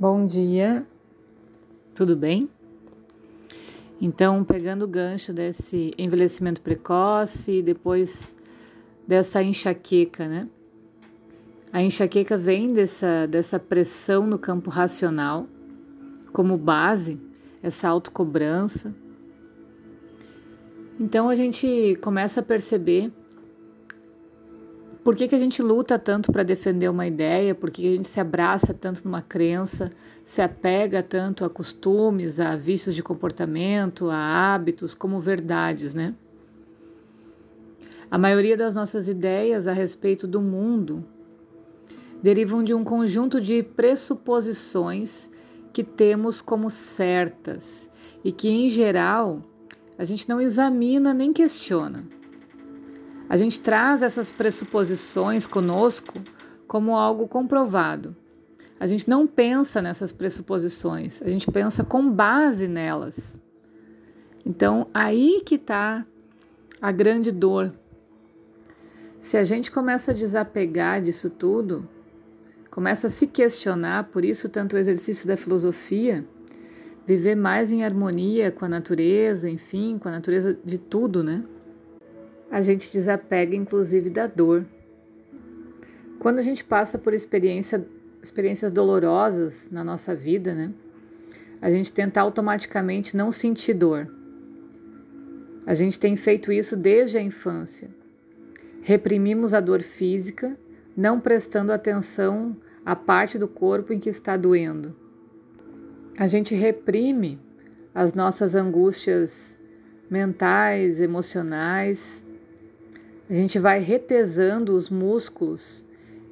Bom dia, tudo bem? Então, pegando o gancho desse envelhecimento precoce e depois dessa enxaqueca, né? A enxaqueca vem dessa, dessa pressão no campo racional, como base, essa autocobrança. Então a gente começa a perceber por que, que a gente luta tanto para defender uma ideia, por que, que a gente se abraça tanto numa crença, se apega tanto a costumes, a vícios de comportamento, a hábitos como verdades, né? A maioria das nossas ideias a respeito do mundo derivam de um conjunto de pressuposições que temos como certas e que, em geral, a gente não examina nem questiona. A gente traz essas pressuposições conosco como algo comprovado. A gente não pensa nessas pressuposições, a gente pensa com base nelas. Então, aí que está a grande dor. Se a gente começa a desapegar disso tudo, começa a se questionar, por isso tanto o exercício da filosofia, viver mais em harmonia com a natureza, enfim, com a natureza de tudo, né? A gente desapega inclusive da dor. Quando a gente passa por experiência, experiências dolorosas na nossa vida, né? A gente tenta automaticamente não sentir dor. A gente tem feito isso desde a infância. Reprimimos a dor física, não prestando atenção à parte do corpo em que está doendo. A gente reprime as nossas angústias mentais, emocionais, a gente vai retesando os músculos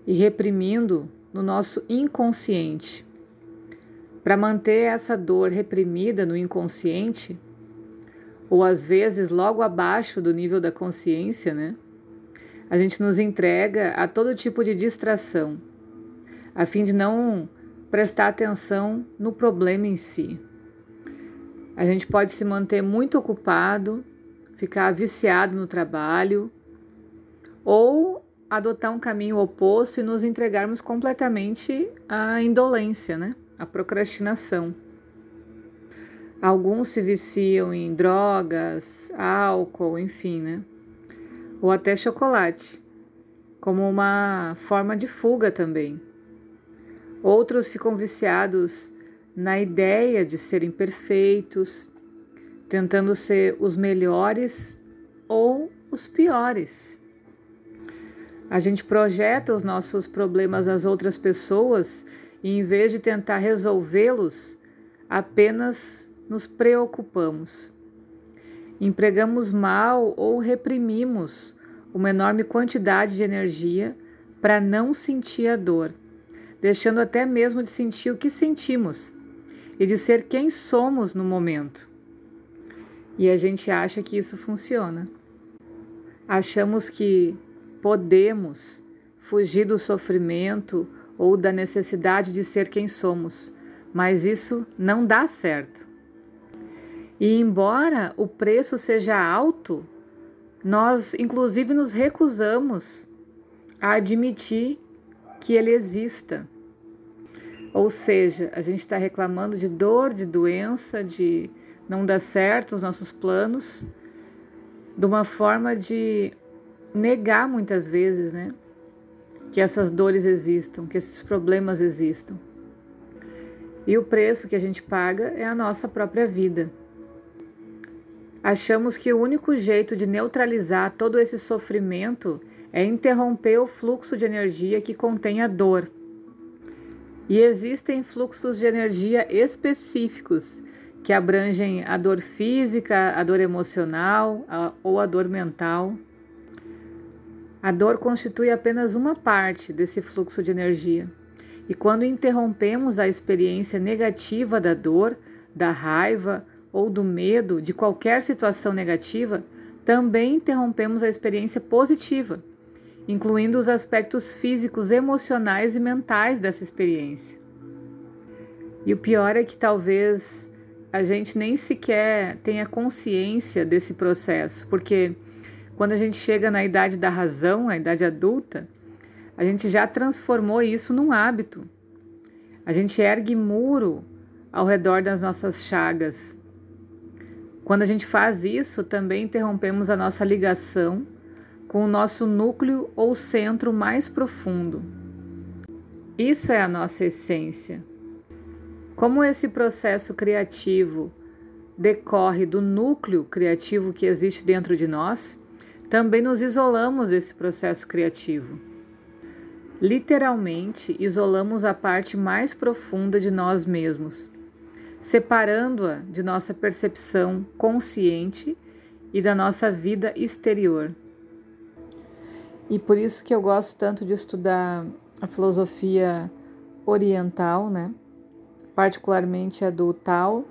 e reprimindo no nosso inconsciente. Para manter essa dor reprimida no inconsciente, ou às vezes logo abaixo do nível da consciência, né? A gente nos entrega a todo tipo de distração, a fim de não prestar atenção no problema em si. A gente pode se manter muito ocupado, ficar viciado no trabalho, ou adotar um caminho oposto e nos entregarmos completamente à indolência, né? à procrastinação. Alguns se viciam em drogas, álcool, enfim, né? Ou até chocolate, como uma forma de fuga também. Outros ficam viciados na ideia de serem perfeitos, tentando ser os melhores ou os piores. A gente projeta os nossos problemas às outras pessoas e, em vez de tentar resolvê-los, apenas nos preocupamos. Empregamos mal ou reprimimos uma enorme quantidade de energia para não sentir a dor, deixando até mesmo de sentir o que sentimos e de ser quem somos no momento. E a gente acha que isso funciona. Achamos que podemos fugir do sofrimento ou da necessidade de ser quem somos, mas isso não dá certo. E embora o preço seja alto, nós inclusive nos recusamos a admitir que ele exista. Ou seja, a gente está reclamando de dor, de doença, de não dar certo os nossos planos, de uma forma de negar muitas vezes, né? Que essas dores existam, que esses problemas existam. E o preço que a gente paga é a nossa própria vida. Achamos que o único jeito de neutralizar todo esse sofrimento é interromper o fluxo de energia que contém a dor. E existem fluxos de energia específicos que abrangem a dor física, a dor emocional a, ou a dor mental. A dor constitui apenas uma parte desse fluxo de energia. E quando interrompemos a experiência negativa da dor, da raiva ou do medo de qualquer situação negativa, também interrompemos a experiência positiva, incluindo os aspectos físicos, emocionais e mentais dessa experiência. E o pior é que talvez a gente nem sequer tenha consciência desse processo, porque quando a gente chega na idade da razão, a idade adulta, a gente já transformou isso num hábito. A gente ergue muro ao redor das nossas chagas. Quando a gente faz isso, também interrompemos a nossa ligação com o nosso núcleo ou centro mais profundo. Isso é a nossa essência. Como esse processo criativo decorre do núcleo criativo que existe dentro de nós, também nos isolamos desse processo criativo. Literalmente, isolamos a parte mais profunda de nós mesmos, separando-a de nossa percepção consciente e da nossa vida exterior. E por isso que eu gosto tanto de estudar a filosofia oriental, né? Particularmente a do Tao,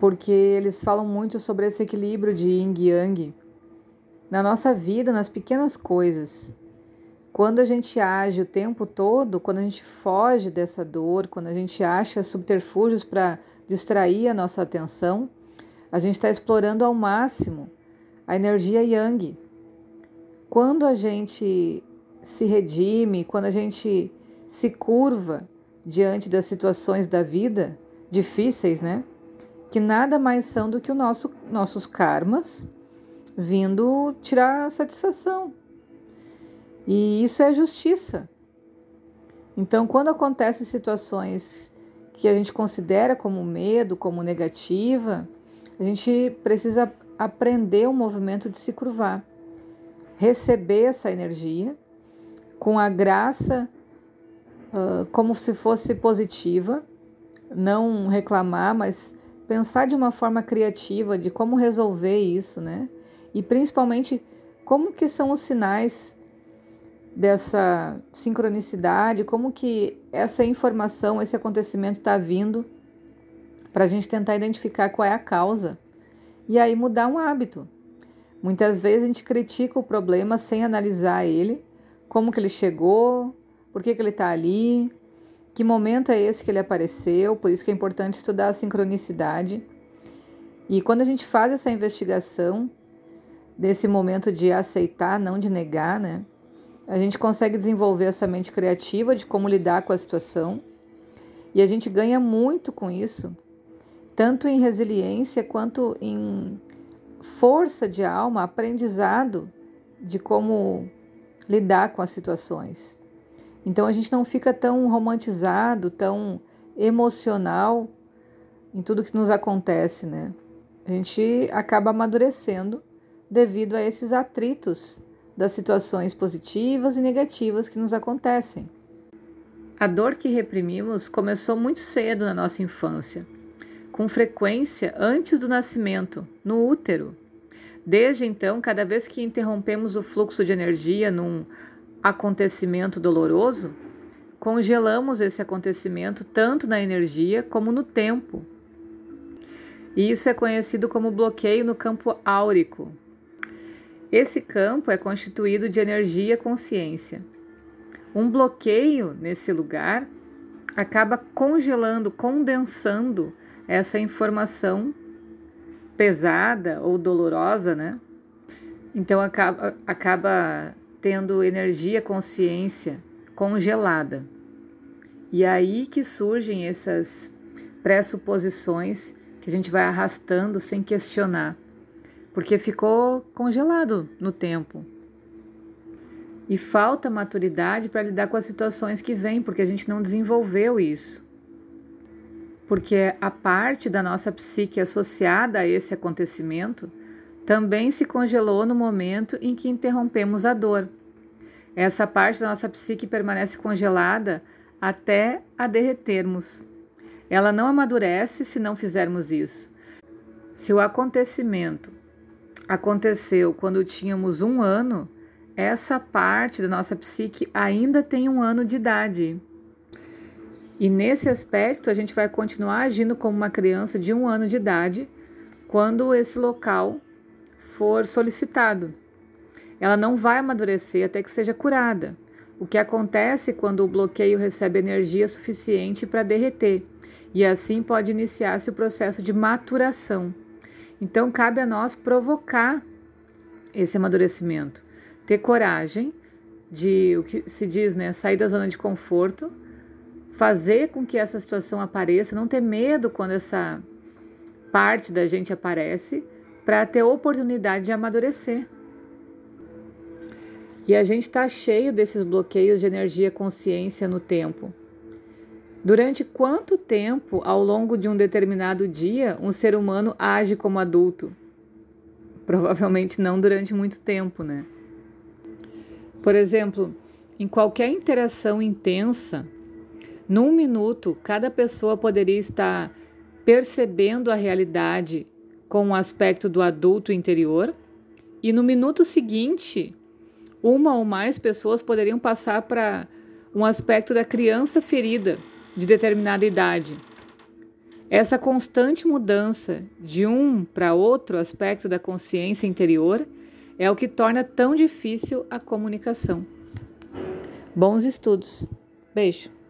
porque eles falam muito sobre esse equilíbrio de yin e yang na nossa vida, nas pequenas coisas. Quando a gente age o tempo todo, quando a gente foge dessa dor, quando a gente acha subterfúgios para distrair a nossa atenção, a gente está explorando ao máximo a energia yang. Quando a gente se redime, quando a gente se curva diante das situações da vida difíceis, né? Que nada mais são do que o nosso, nossos karmas vindo tirar satisfação, e isso é justiça. Então, quando acontecem situações que a gente considera como medo, como negativa, a gente precisa aprender o movimento de se curvar, receber essa energia com a graça uh, como se fosse positiva, não reclamar, mas pensar de uma forma criativa de como resolver isso, né? E principalmente como que são os sinais dessa sincronicidade, como que essa informação, esse acontecimento está vindo, para a gente tentar identificar qual é a causa e aí mudar um hábito. Muitas vezes a gente critica o problema sem analisar ele, como que ele chegou, por que, que ele está ali, que momento é esse que ele apareceu, por isso que é importante estudar a sincronicidade. E quando a gente faz essa investigação, desse momento de aceitar, não de negar, né? a gente consegue desenvolver essa mente criativa de como lidar com a situação e a gente ganha muito com isso, tanto em resiliência quanto em força de alma, aprendizado de como lidar com as situações. Então a gente não fica tão romantizado, tão emocional em tudo que nos acontece, né? A gente acaba amadurecendo devido a esses atritos das situações positivas e negativas que nos acontecem. A dor que reprimimos começou muito cedo na nossa infância, com frequência antes do nascimento, no útero. Desde então, cada vez que interrompemos o fluxo de energia num acontecimento doloroso, congelamos esse acontecimento tanto na energia como no tempo. E isso é conhecido como bloqueio no campo áurico, esse campo é constituído de energia consciência. Um bloqueio nesse lugar acaba congelando, condensando essa informação pesada ou dolorosa, né? Então acaba, acaba tendo energia, consciência congelada. E aí que surgem essas pressuposições que a gente vai arrastando sem questionar porque ficou congelado no tempo. E falta maturidade para lidar com as situações que vêm, porque a gente não desenvolveu isso. Porque a parte da nossa psique associada a esse acontecimento também se congelou no momento em que interrompemos a dor. Essa parte da nossa psique permanece congelada até a derretermos. Ela não amadurece se não fizermos isso. Se o acontecimento aconteceu quando tínhamos um ano, essa parte da nossa psique ainda tem um ano de idade. E nesse aspecto, a gente vai continuar agindo como uma criança de um ano de idade quando esse local for solicitado. Ela não vai amadurecer até que seja curada. O que acontece quando o bloqueio recebe energia suficiente para derreter, e assim pode iniciar-se o processo de maturação. Então, cabe a nós provocar esse amadurecimento, ter coragem de, o que se diz, né, sair da zona de conforto, fazer com que essa situação apareça, não ter medo quando essa parte da gente aparece, para ter oportunidade de amadurecer. E a gente está cheio desses bloqueios de energia consciência no tempo. Durante quanto tempo, ao longo de um determinado dia, um ser humano age como adulto? Provavelmente não durante muito tempo, né? Por exemplo, em qualquer interação intensa, num minuto, cada pessoa poderia estar percebendo a realidade com o aspecto do adulto interior, e no minuto seguinte, uma ou mais pessoas poderiam passar para um aspecto da criança ferida de determinada idade. Essa constante mudança de um para outro aspecto da consciência interior é o que torna tão difícil a comunicação. Bons estudos. Beijo.